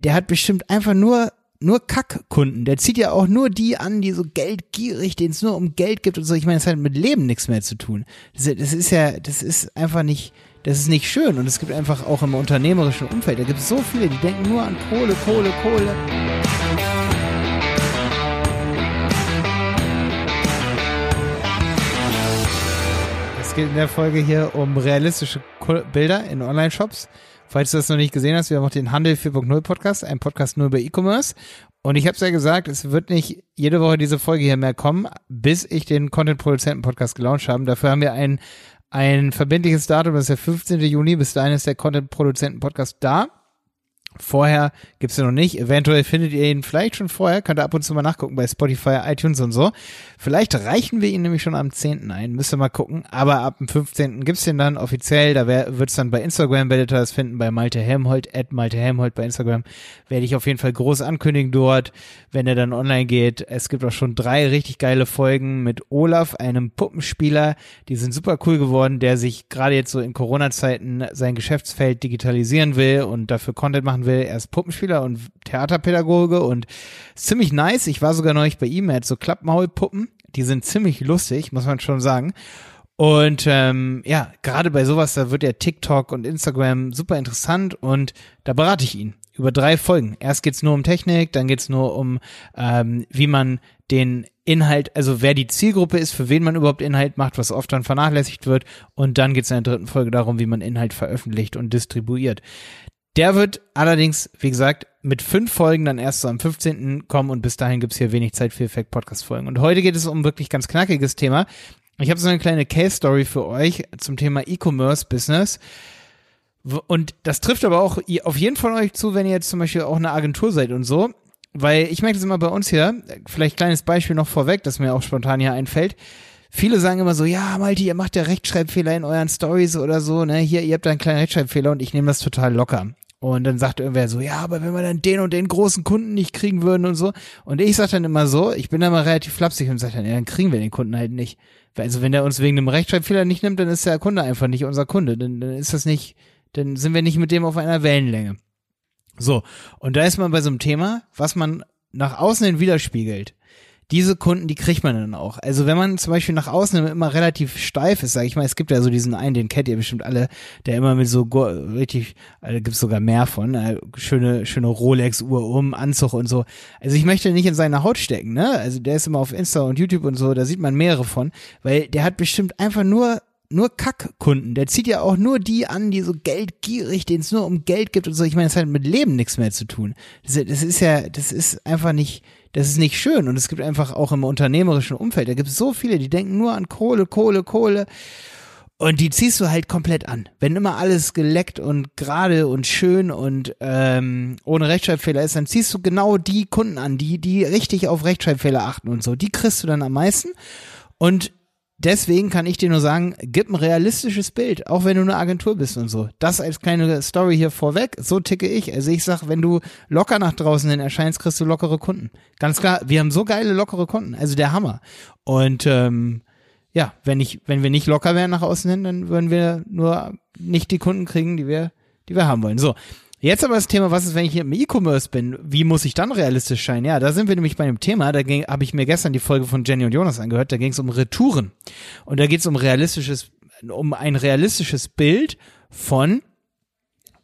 der hat bestimmt einfach nur nur Kackkunden. Der zieht ja auch nur die an, die so geldgierig, denen es nur um Geld gibt und so. Ich meine, das hat mit Leben nichts mehr zu tun. Das, das ist ja, das ist einfach nicht, das ist nicht schön. Und es gibt einfach auch im unternehmerischen Umfeld, da gibt es so viele, die denken nur an Kohle, Kohle, Kohle. Es geht in der Folge hier um realistische Bilder in Online-Shops. Falls du das noch nicht gesehen hast, wir haben auch den Handel 4.0 Podcast, ein Podcast nur über E-Commerce. Und ich habe es ja gesagt, es wird nicht jede Woche diese Folge hier mehr kommen, bis ich den Content-Produzenten-Podcast gelauncht habe. Dafür haben wir ein, ein verbindliches Datum, das ist der 15. Juni. Bis dahin ist der Content-Produzenten-Podcast da. Vorher gibt's ja noch nicht. Eventuell findet ihr ihn vielleicht schon vorher. Könnt ihr ab und zu mal nachgucken bei Spotify, iTunes und so. Vielleicht reichen wir ihn nämlich schon am 10. ein. Müsst ihr mal gucken. Aber ab dem 15. gibt's den dann offiziell. Da wird's dann bei Instagram, werdet ihr das finden, bei Malte Helmholt, at Malte Helmholt bei Instagram. Werde ich auf jeden Fall groß ankündigen dort, wenn er dann online geht. Es gibt auch schon drei richtig geile Folgen mit Olaf, einem Puppenspieler. Die sind super cool geworden, der sich gerade jetzt so in Corona-Zeiten sein Geschäftsfeld digitalisieren will und dafür Content machen will will. Er ist Puppenspieler und Theaterpädagoge und ziemlich nice. Ich war sogar neulich bei ihm. Er hat so Klappmaulpuppen. Die sind ziemlich lustig, muss man schon sagen. Und ähm, ja, gerade bei sowas, da wird ja TikTok und Instagram super interessant und da berate ich ihn über drei Folgen. Erst geht's nur um Technik, dann geht's nur um, ähm, wie man den Inhalt, also wer die Zielgruppe ist, für wen man überhaupt Inhalt macht, was oft dann vernachlässigt wird. Und dann geht's in der dritten Folge darum, wie man Inhalt veröffentlicht und distribuiert. Der wird allerdings, wie gesagt, mit fünf Folgen dann erst so am 15. kommen und bis dahin gibt's hier wenig Zeit für Effekt-Podcast-Folgen. Und heute geht es um wirklich ganz knackiges Thema. Ich habe so eine kleine Case-Story für euch zum Thema E-Commerce-Business. Und das trifft aber auch auf jeden von euch zu, wenn ihr jetzt zum Beispiel auch eine Agentur seid und so. Weil ich merke das immer bei uns hier, vielleicht kleines Beispiel noch vorweg, das mir auch spontan hier einfällt. Viele sagen immer so, ja, Malte, ihr macht ja Rechtschreibfehler in euren Stories oder so, ne? Hier, ihr habt da einen kleinen Rechtschreibfehler und ich nehme das total locker. Und dann sagt irgendwer so, ja, aber wenn wir dann den und den großen Kunden nicht kriegen würden und so. Und ich sag dann immer so, ich bin da mal relativ flapsig und sag dann, ja, dann kriegen wir den Kunden halt nicht. Also wenn der uns wegen einem Rechtschreibfehler nicht nimmt, dann ist der Kunde einfach nicht unser Kunde. Dann, dann ist das nicht, dann sind wir nicht mit dem auf einer Wellenlänge. So. Und da ist man bei so einem Thema, was man nach außen hin widerspiegelt diese Kunden, die kriegt man dann auch. Also wenn man zum Beispiel nach außen immer relativ steif ist, sag ich mal, es gibt ja so diesen einen, den kennt ihr bestimmt alle, der immer mit so richtig, also gibt's sogar mehr von, äh, schöne, schöne Rolex-Uhr um, Anzug und so. Also ich möchte nicht in seine Haut stecken, ne? Also der ist immer auf Insta und YouTube und so, da sieht man mehrere von, weil der hat bestimmt einfach nur nur Kackkunden. Der zieht ja auch nur die an, die so geldgierig, denen es nur um Geld gibt und so. Ich meine, das hat mit Leben nichts mehr zu tun. Das, das ist ja, das ist einfach nicht, das ist nicht schön. Und es gibt einfach auch im unternehmerischen Umfeld, da gibt es so viele, die denken nur an Kohle, Kohle, Kohle. Und die ziehst du halt komplett an. Wenn immer alles geleckt und gerade und schön und ähm, ohne Rechtschreibfehler ist, dann ziehst du genau die Kunden an, die, die richtig auf Rechtschreibfehler achten und so. Die kriegst du dann am meisten. Und deswegen kann ich dir nur sagen, gib ein realistisches Bild, auch wenn du eine Agentur bist und so. Das als kleine Story hier vorweg. So ticke ich. Also ich sag, wenn du locker nach draußen hin erscheinst, kriegst du lockere Kunden. Ganz klar, wir haben so geile lockere Kunden. Also der Hammer. Und ähm, ja, wenn ich, wenn wir nicht locker wären nach außen hin, dann würden wir nur nicht die Kunden kriegen, die wir, die wir haben wollen. So. Jetzt aber das Thema, was ist, wenn ich im E-Commerce bin? Wie muss ich dann realistisch sein? Ja, da sind wir nämlich bei einem Thema, da habe ich mir gestern die Folge von Jenny und Jonas angehört, da ging es um Retouren. Und da geht es um realistisches, um ein realistisches Bild von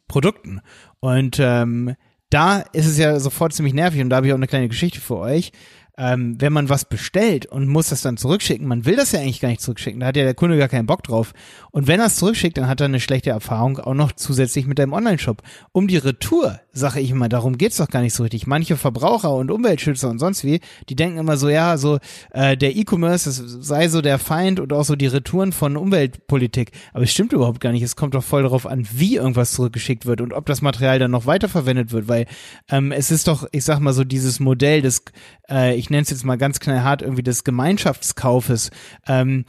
Produkten. Und ähm, da ist es ja sofort ziemlich nervig und da habe ich auch eine kleine Geschichte für euch ähm, wenn man was bestellt und muss das dann zurückschicken, man will das ja eigentlich gar nicht zurückschicken, da hat ja der Kunde gar keinen Bock drauf. Und wenn er es zurückschickt, dann hat er eine schlechte Erfahrung auch noch zusätzlich mit deinem Online-Shop. Um die Retour, sage ich immer, darum geht's doch gar nicht so richtig. Manche Verbraucher und Umweltschützer und sonst wie, die denken immer so, ja, so äh, der E-Commerce sei so der Feind und auch so die Retouren von Umweltpolitik. Aber es stimmt überhaupt gar nicht. Es kommt doch voll darauf an, wie irgendwas zurückgeschickt wird und ob das Material dann noch weiterverwendet wird, weil ähm, es ist doch, ich sag mal so, dieses Modell des, äh, ich nenne es jetzt mal ganz knallhart, irgendwie des Gemeinschaftskaufes. Ähm,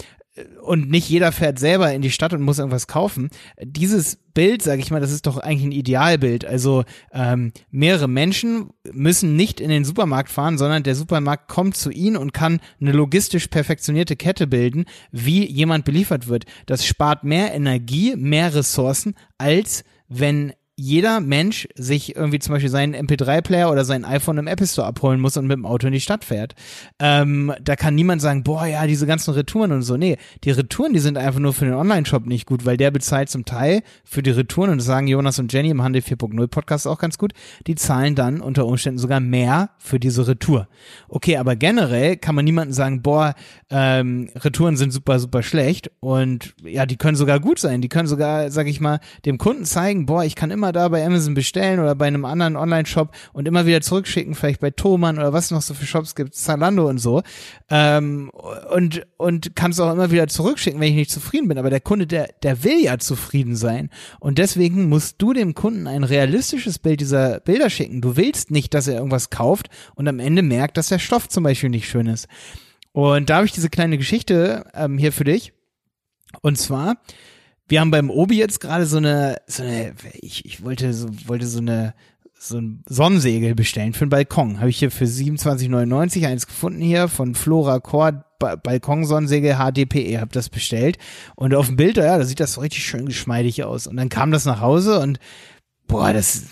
und nicht jeder fährt selber in die Stadt und muss irgendwas kaufen. Dieses Bild, sage ich mal, das ist doch eigentlich ein Idealbild. Also ähm, mehrere Menschen müssen nicht in den Supermarkt fahren, sondern der Supermarkt kommt zu ihnen und kann eine logistisch perfektionierte Kette bilden, wie jemand beliefert wird. Das spart mehr Energie, mehr Ressourcen, als wenn jeder Mensch sich irgendwie zum Beispiel seinen MP3-Player oder sein iPhone im Apple Store abholen muss und mit dem Auto in die Stadt fährt. Ähm, da kann niemand sagen, boah, ja, diese ganzen Retouren und so. Nee, die Retouren, die sind einfach nur für den Online-Shop nicht gut, weil der bezahlt zum Teil für die Retouren und das sagen Jonas und Jenny im Handel 4.0 Podcast auch ganz gut, die zahlen dann unter Umständen sogar mehr für diese Retour. Okay, aber generell kann man niemandem sagen, boah, ähm, Retouren sind super, super schlecht und ja, die können sogar gut sein. Die können sogar, sag ich mal, dem Kunden zeigen, boah, ich kann immer immer da bei Amazon bestellen oder bei einem anderen Online-Shop und immer wieder zurückschicken, vielleicht bei Thomann oder was noch so für Shops gibt, Zalando und so. Ähm, und, und kannst auch immer wieder zurückschicken, wenn ich nicht zufrieden bin. Aber der Kunde, der, der will ja zufrieden sein. Und deswegen musst du dem Kunden ein realistisches Bild dieser Bilder schicken. Du willst nicht, dass er irgendwas kauft und am Ende merkt, dass der Stoff zum Beispiel nicht schön ist. Und da habe ich diese kleine Geschichte ähm, hier für dich. Und zwar, wir haben beim Obi jetzt gerade so eine, so eine, ich, ich wollte so, wollte so eine, so ein Sonnensegel bestellen für den Balkon. Habe ich hier für 27,99 eins gefunden hier von Flora Core ba Balkonsonnensegel HDPE, habe das bestellt. Und auf dem Bild, ja, da sieht das so richtig schön geschmeidig aus. Und dann kam das nach Hause und boah, das,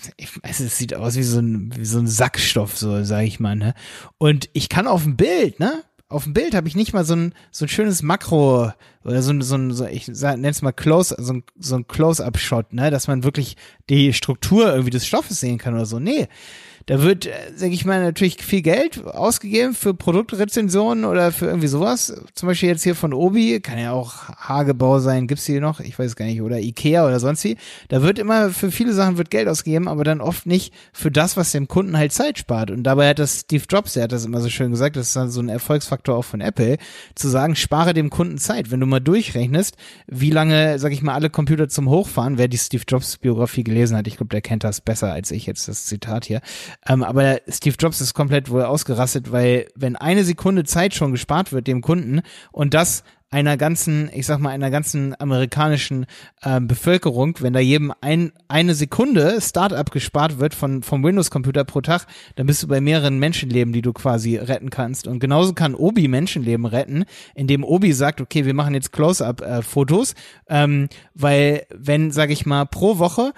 es sieht aus wie so ein, wie so ein Sackstoff, so sag ich mal, ne? Und ich kann auf dem Bild, ne? Auf dem Bild habe ich nicht mal so ein, so ein schönes Makro oder so ein, so ein, so, ich nenne es mal Close, so ein, so ein Close-Up-Shot, ne, dass man wirklich die Struktur irgendwie des Stoffes sehen kann oder so. Nee, da wird, äh, sag ich mal, natürlich viel Geld ausgegeben für Produktrezensionen oder für irgendwie sowas. Zum Beispiel jetzt hier von Obi, kann ja auch Hagebau sein, gibt's hier noch, ich weiß gar nicht, oder Ikea oder sonst wie. Da wird immer, für viele Sachen wird Geld ausgegeben, aber dann oft nicht für das, was dem Kunden halt Zeit spart. Und dabei hat das Steve Jobs, der hat das immer so schön gesagt, das ist dann so ein Erfolgsfaktor auch von Apple, zu sagen, spare dem Kunden Zeit. Wenn du mal durchrechnest, wie lange, sag ich mal, alle Computer zum Hochfahren, wer die Steve Jobs Biografie gelesen hat, ich glaube, der kennt das besser als ich jetzt, das Zitat hier, ähm, aber Steve Jobs ist komplett wohl ausgerastet, weil wenn eine Sekunde Zeit schon gespart wird dem Kunden und das einer ganzen, ich sag mal, einer ganzen amerikanischen äh, Bevölkerung, wenn da jedem ein, eine Sekunde Startup gespart wird von, vom Windows-Computer pro Tag, dann bist du bei mehreren Menschenleben, die du quasi retten kannst. Und genauso kann Obi Menschenleben retten, indem Obi sagt, okay, wir machen jetzt Close-Up-Fotos, äh, ähm, weil wenn, sag ich mal, pro Woche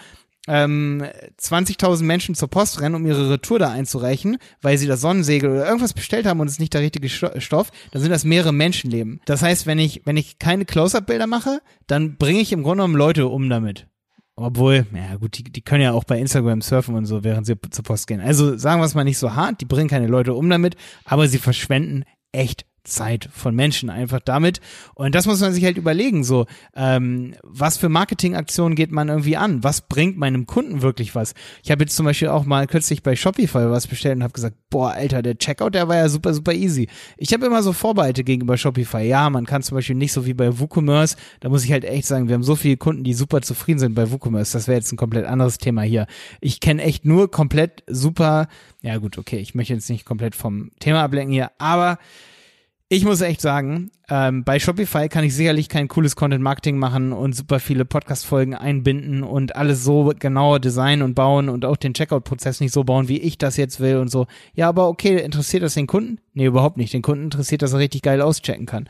ähm, 20.000 Menschen zur Post rennen, um ihre Retour da einzureichen, weil sie das Sonnensegel oder irgendwas bestellt haben und es ist nicht der richtige Stoff, dann sind das mehrere Menschenleben. Das heißt, wenn ich, wenn ich keine Close-Up-Bilder mache, dann bringe ich im Grunde genommen Leute um damit. Obwohl, ja gut, die, die können ja auch bei Instagram surfen und so, während sie zur Post gehen. Also sagen wir es mal nicht so hart, die bringen keine Leute um damit, aber sie verschwenden echt Zeit von Menschen einfach damit. Und das muss man sich halt überlegen, so, ähm, was für Marketingaktionen geht man irgendwie an? Was bringt meinem Kunden wirklich was? Ich habe jetzt zum Beispiel auch mal kürzlich bei Shopify was bestellt und habe gesagt, boah, Alter, der Checkout, der war ja super, super easy. Ich habe immer so Vorbehalte gegenüber Shopify. Ja, man kann zum Beispiel nicht so wie bei WooCommerce, da muss ich halt echt sagen, wir haben so viele Kunden, die super zufrieden sind bei WooCommerce. Das wäre jetzt ein komplett anderes Thema hier. Ich kenne echt nur komplett super, ja gut, okay, ich möchte jetzt nicht komplett vom Thema ablenken hier, aber ich muss echt sagen, ähm, bei Shopify kann ich sicherlich kein cooles Content-Marketing machen und super viele Podcast-Folgen einbinden und alles so genauer designen und bauen und auch den Checkout-Prozess nicht so bauen, wie ich das jetzt will und so. Ja, aber okay, interessiert das den Kunden? Nee, überhaupt nicht. Den Kunden interessiert, dass er richtig geil auschecken kann.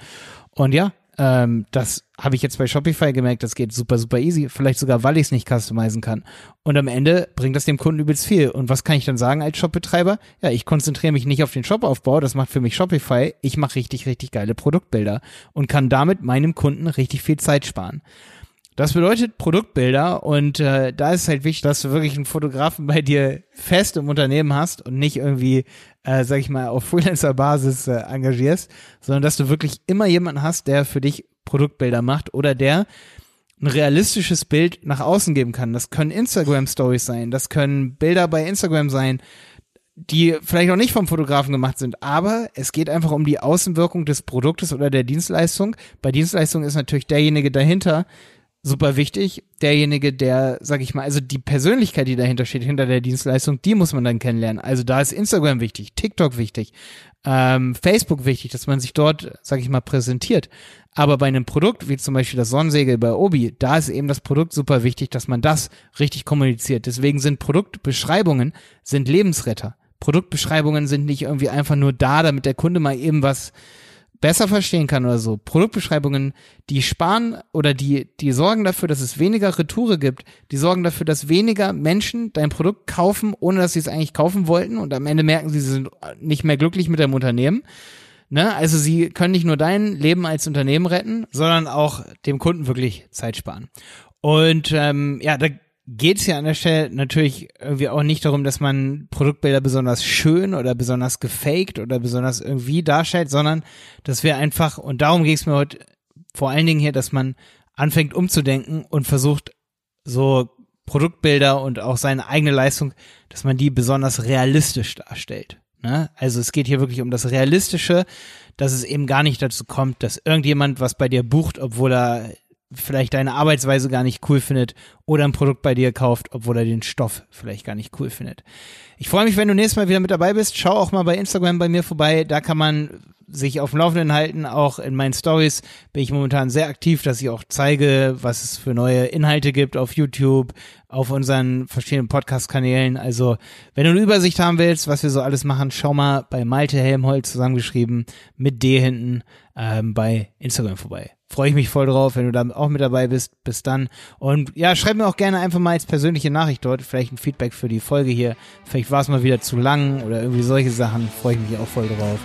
Und ja, ähm, das habe ich jetzt bei Shopify gemerkt, das geht super, super easy. Vielleicht sogar, weil ich es nicht customizen kann. Und am Ende bringt das dem Kunden übelst viel. Und was kann ich dann sagen als Shopbetreiber? Ja, ich konzentriere mich nicht auf den Shopaufbau, das macht für mich Shopify. Ich mache richtig, richtig geile Produktbilder und kann damit meinem Kunden richtig viel Zeit sparen. Das bedeutet Produktbilder und äh, da ist halt wichtig, dass du wirklich einen Fotografen bei dir fest im Unternehmen hast und nicht irgendwie, äh, sag ich mal, auf Freelancer-Basis äh, engagierst, sondern dass du wirklich immer jemanden hast, der für dich Produktbilder macht oder der ein realistisches Bild nach außen geben kann. Das können Instagram-Stories sein, das können Bilder bei Instagram sein, die vielleicht auch nicht vom Fotografen gemacht sind, aber es geht einfach um die Außenwirkung des Produktes oder der Dienstleistung. Bei Dienstleistung ist natürlich derjenige dahinter, super wichtig. Derjenige, der, sag ich mal, also die Persönlichkeit, die dahinter steht, hinter der Dienstleistung, die muss man dann kennenlernen. Also da ist Instagram wichtig, TikTok wichtig, ähm, Facebook wichtig, dass man sich dort, sag ich mal, präsentiert. Aber bei einem Produkt, wie zum Beispiel das Sonnensegel bei Obi, da ist eben das Produkt super wichtig, dass man das richtig kommuniziert. Deswegen sind Produktbeschreibungen, sind Lebensretter. Produktbeschreibungen sind nicht irgendwie einfach nur da, damit der Kunde mal eben was besser verstehen kann oder so. Produktbeschreibungen, die sparen oder die, die sorgen dafür, dass es weniger Retoure gibt. Die sorgen dafür, dass weniger Menschen dein Produkt kaufen, ohne dass sie es eigentlich kaufen wollten und am Ende merken sie, sie sind nicht mehr glücklich mit dem Unternehmen. Ne? Also sie können nicht nur dein Leben als Unternehmen retten, sondern auch dem Kunden wirklich Zeit sparen. Und ähm, ja, da geht es ja an der Stelle natürlich irgendwie auch nicht darum, dass man Produktbilder besonders schön oder besonders gefaked oder besonders irgendwie darstellt, sondern dass wir einfach, und darum geht es mir heute vor allen Dingen hier, dass man anfängt umzudenken und versucht, so Produktbilder und auch seine eigene Leistung, dass man die besonders realistisch darstellt. Ne? Also es geht hier wirklich um das Realistische, dass es eben gar nicht dazu kommt, dass irgendjemand was bei dir bucht, obwohl er vielleicht deine Arbeitsweise gar nicht cool findet oder ein Produkt bei dir kauft, obwohl er den Stoff vielleicht gar nicht cool findet. Ich freue mich, wenn du nächstes Mal wieder mit dabei bist. Schau auch mal bei Instagram bei mir vorbei. Da kann man sich auf dem Laufenden halten. Auch in meinen Stories bin ich momentan sehr aktiv, dass ich auch zeige, was es für neue Inhalte gibt auf YouTube, auf unseren verschiedenen Podcast-Kanälen. Also, wenn du eine Übersicht haben willst, was wir so alles machen, schau mal bei Malte Helmholtz zusammengeschrieben mit D hinten ähm, bei Instagram vorbei. Freue ich mich voll drauf, wenn du da auch mit dabei bist. Bis dann. Und ja, schreib mir auch gerne einfach mal als persönliche Nachricht dort, vielleicht ein Feedback für die Folge hier. Vielleicht war es mal wieder zu lang oder irgendwie solche Sachen. Freue ich mich auch voll drauf.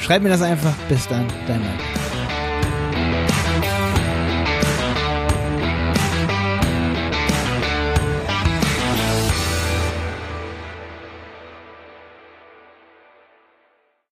Schreib mir das einfach. Bis dann, dein Mann.